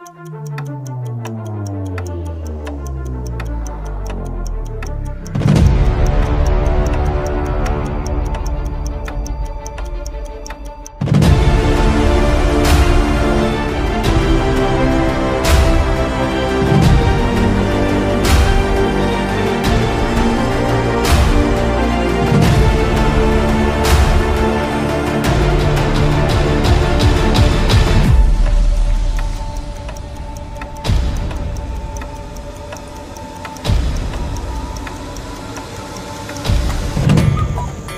Música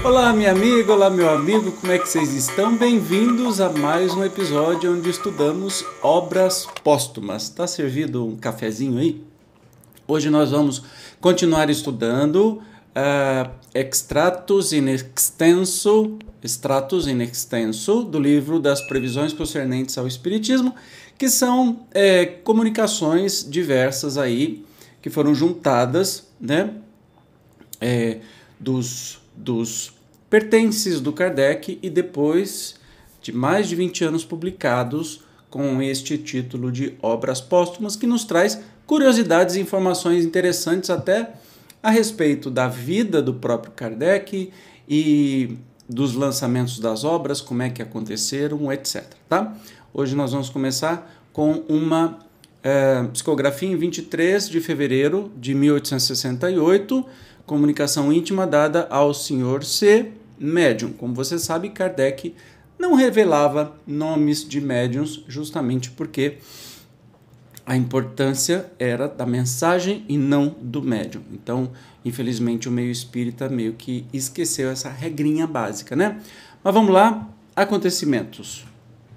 Olá, minha amiga, olá, meu amigo, como é que vocês estão? Bem-vindos a mais um episódio onde estudamos obras póstumas. Tá servido um cafezinho aí? Hoje nós vamos continuar estudando uh, Extratos in Extenso, Extratos in Extenso, do livro das previsões concernentes ao Espiritismo, que são é, comunicações diversas aí que foram juntadas, né? É, dos dos pertences do Kardec e depois de mais de 20 anos publicados com este título de Obras Póstumas, que nos traz curiosidades e informações interessantes até a respeito da vida do próprio Kardec e dos lançamentos das obras, como é que aconteceram, etc. Tá? Hoje nós vamos começar com uma é, psicografia em 23 de fevereiro de 1868 comunicação íntima dada ao Sr. C, médium. Como você sabe, Kardec não revelava nomes de médiums justamente porque a importância era da mensagem e não do médium. Então, infelizmente, o meio espírita meio que esqueceu essa regrinha básica, né? Mas vamos lá, acontecimentos.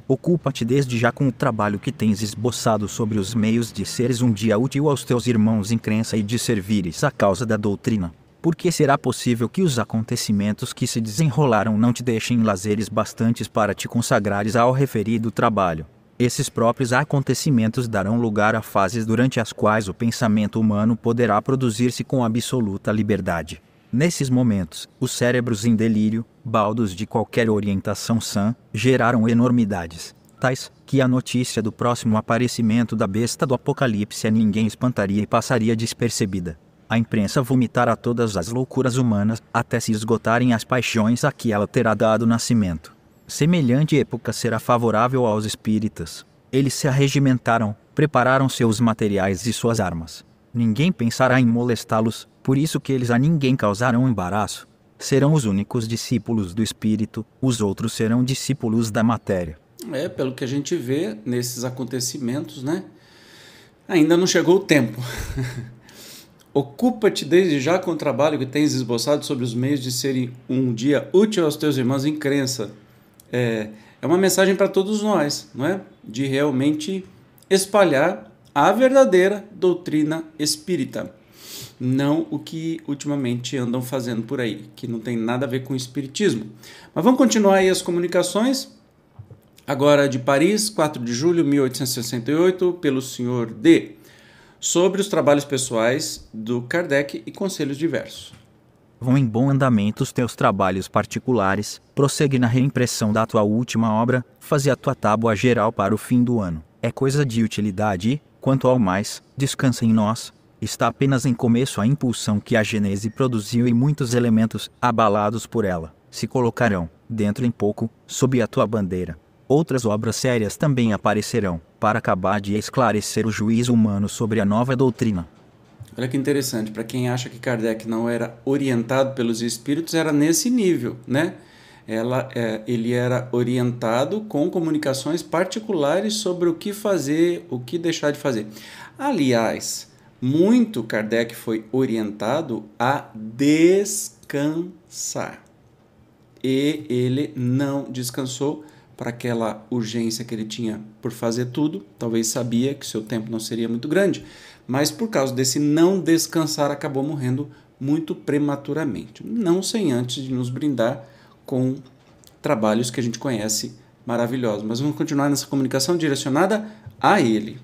Ocupa-te desde já com o trabalho que tens esboçado sobre os meios de seres um dia útil aos teus irmãos em crença e de servires a causa da doutrina. Porque será possível que os acontecimentos que se desenrolaram não te deixem lazeres bastantes para te consagrares ao referido trabalho. Esses próprios acontecimentos darão lugar a fases durante as quais o pensamento humano poderá produzir-se com absoluta liberdade. Nesses momentos, os cérebros em delírio, baldos de qualquer orientação sã, geraram enormidades, tais que a notícia do próximo aparecimento da besta do Apocalipse a ninguém espantaria e passaria despercebida. A imprensa vomitará todas as loucuras humanas, até se esgotarem as paixões a que ela terá dado nascimento. Semelhante época será favorável aos espíritas. Eles se arregimentaram, prepararam seus materiais e suas armas. Ninguém pensará em molestá-los, por isso que eles a ninguém causarão embaraço. Serão os únicos discípulos do espírito, os outros serão discípulos da matéria. É, pelo que a gente vê nesses acontecimentos, né? Ainda não chegou o tempo. Ocupa-te desde já com o trabalho que tens esboçado sobre os meios de serem um dia útil aos teus irmãos em crença. É, é uma mensagem para todos nós, não é? De realmente espalhar a verdadeira doutrina espírita, não o que ultimamente andam fazendo por aí, que não tem nada a ver com o espiritismo. Mas vamos continuar aí as comunicações. Agora de Paris, 4 de julho de 1868, pelo senhor D. Sobre os trabalhos pessoais do Kardec e conselhos diversos. Vão em bom andamento os teus trabalhos particulares, prossegue na reimpressão da tua última obra, faze a tua tábua geral para o fim do ano. É coisa de utilidade e, Quanto ao mais, descansa em nós, está apenas em começo a impulsão que a Gênese produziu e muitos elementos, abalados por ela, se colocarão, dentro em pouco, sob a tua bandeira. Outras obras sérias também aparecerão, para acabar de esclarecer o juízo humano sobre a nova doutrina. Olha que interessante, para quem acha que Kardec não era orientado pelos espíritos, era nesse nível, né? ela, é, ele era orientado com comunicações particulares sobre o que fazer, o que deixar de fazer. Aliás, muito Kardec foi orientado a descansar. E ele não descansou para aquela urgência que ele tinha por fazer tudo. Talvez sabia que seu tempo não seria muito grande, mas por causa desse não descansar acabou morrendo muito prematuramente. Não sem antes de nos brindar com trabalhos que a gente conhece maravilhosos. Mas vamos continuar nessa comunicação direcionada a ele.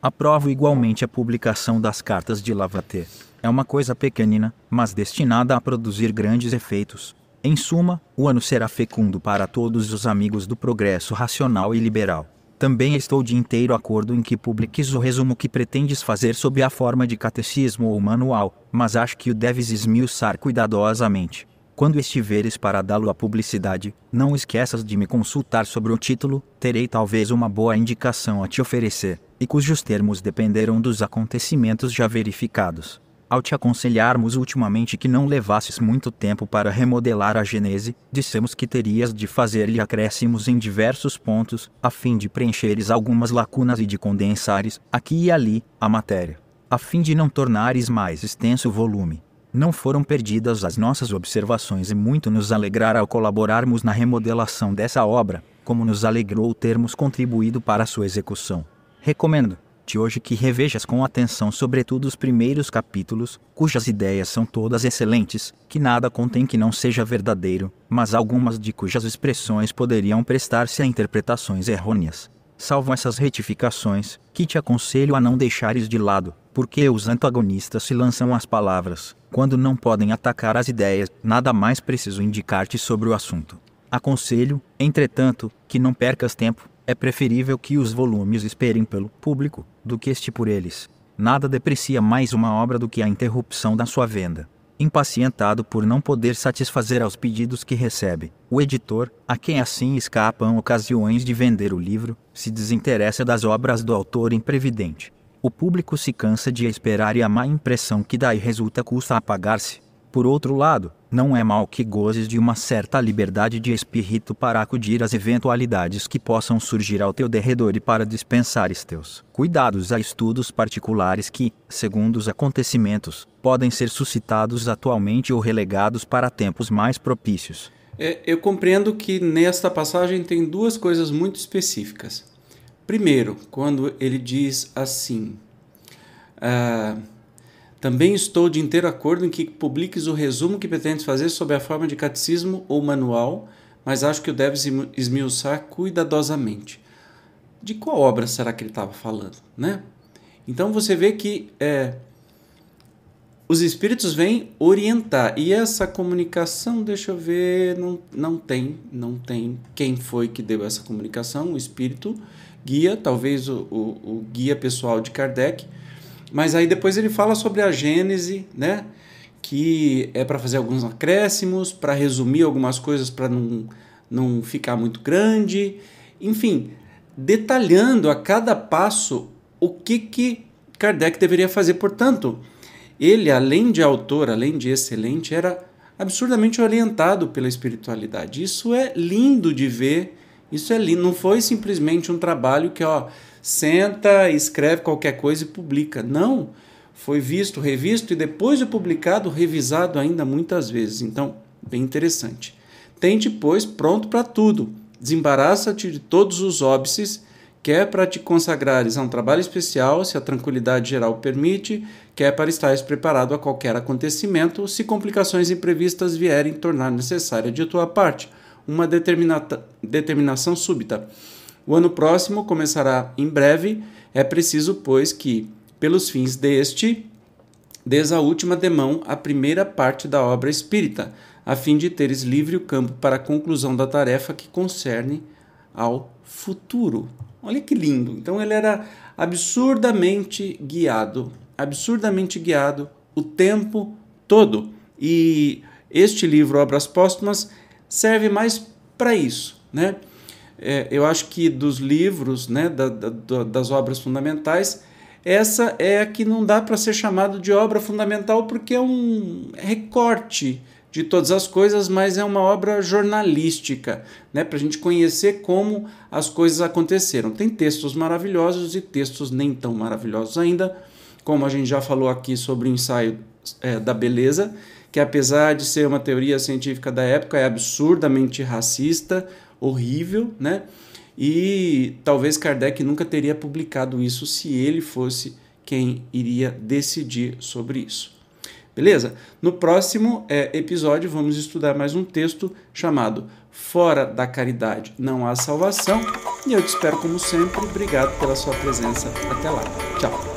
Aprovo igualmente a publicação das cartas de Lavater. É uma coisa pequenina, mas destinada a produzir grandes efeitos. Em suma, o ano será fecundo para todos os amigos do progresso racional e liberal. Também estou de inteiro acordo em que publiques o resumo que pretendes fazer sob a forma de catecismo ou manual, mas acho que o deves esmiuçar cuidadosamente. Quando estiveres para dá-lo à publicidade, não esqueças de me consultar sobre o título, terei talvez uma boa indicação a te oferecer, e cujos termos dependerão dos acontecimentos já verificados. Ao te aconselharmos ultimamente que não levasses muito tempo para remodelar a Genese, dissemos que terias de fazer-lhe acréscimos em diversos pontos, a fim de preencheres algumas lacunas e de condensares, aqui e ali, a matéria. A fim de não tornares mais extenso o volume. Não foram perdidas as nossas observações e muito nos alegrará ao colaborarmos na remodelação dessa obra, como nos alegrou termos contribuído para sua execução. Recomendo de hoje que revejas com atenção sobretudo os primeiros capítulos, cujas ideias são todas excelentes, que nada contém que não seja verdadeiro, mas algumas de cujas expressões poderiam prestar-se a interpretações errôneas. Salvo essas retificações, que te aconselho a não deixares de lado, porque os antagonistas se lançam às palavras, quando não podem atacar as ideias, nada mais preciso indicar-te sobre o assunto. Aconselho, entretanto, que não percas tempo, é preferível que os volumes esperem pelo público do que este por eles. Nada deprecia mais uma obra do que a interrupção da sua venda. Impacientado por não poder satisfazer aos pedidos que recebe, o editor, a quem assim escapam ocasiões de vender o livro, se desinteressa das obras do autor imprevidente. O público se cansa de esperar e a má impressão que daí resulta custa apagar-se. Por outro lado, não é mal que gozes de uma certa liberdade de espírito para acudir às eventualidades que possam surgir ao teu derredor e para dispensares teus cuidados a estudos particulares que, segundo os acontecimentos, podem ser suscitados atualmente ou relegados para tempos mais propícios. É, eu compreendo que nesta passagem tem duas coisas muito específicas. Primeiro, quando ele diz assim. Uh, também estou de inteiro acordo em que publiques o resumo que pretendes fazer sob a forma de catecismo ou manual, mas acho que o deves esmiuçar cuidadosamente. De qual obra será que ele estava falando, né? Então você vê que é, os espíritos vêm orientar e essa comunicação, deixa eu ver, não, não tem, não tem quem foi que deu essa comunicação, o espírito guia, talvez o, o, o guia pessoal de Kardec, mas aí depois ele fala sobre a Gênese, né? Que é para fazer alguns acréscimos, para resumir algumas coisas para não, não ficar muito grande. Enfim, detalhando a cada passo o que, que Kardec deveria fazer. Portanto, ele, além de autor, além de excelente, era absurdamente orientado pela espiritualidade. Isso é lindo de ver, isso é lindo. Não foi simplesmente um trabalho que, ó, senta, escreve qualquer coisa e publica. Não. Foi visto, revisto e depois de publicado, revisado ainda muitas vezes. Então, bem interessante. Tente, pois, pronto para tudo. Desembaraça-te de todos os óbices, quer para te consagrares a um trabalho especial, se a tranquilidade geral permite, quer para estares preparado a qualquer acontecimento, se complicações imprevistas vierem tornar necessária de tua parte uma determinação súbita o ano próximo começará em breve. É preciso, pois, que, pelos fins deste, des a última demão a primeira parte da obra espírita, a fim de teres livre o campo para a conclusão da tarefa que concerne ao futuro. Olha que lindo! Então ele era absurdamente guiado, absurdamente guiado o tempo todo. E este livro, Obras Póstumas, serve mais para isso, né? é, eu acho que dos livros, né, da, da, das obras fundamentais, essa é a que não dá para ser chamado de obra fundamental porque é um recorte de todas as coisas, mas é uma obra jornalística, né, para a gente conhecer como as coisas aconteceram. Tem textos maravilhosos e textos nem tão maravilhosos ainda, como a gente já falou aqui sobre o ensaio é, da beleza, que apesar de ser uma teoria científica da época, é absurdamente racista, horrível, né? E talvez Kardec nunca teria publicado isso se ele fosse quem iria decidir sobre isso. Beleza? No próximo é, episódio vamos estudar mais um texto chamado Fora da Caridade Não Há Salvação. E eu te espero como sempre. Obrigado pela sua presença. Até lá. Tchau.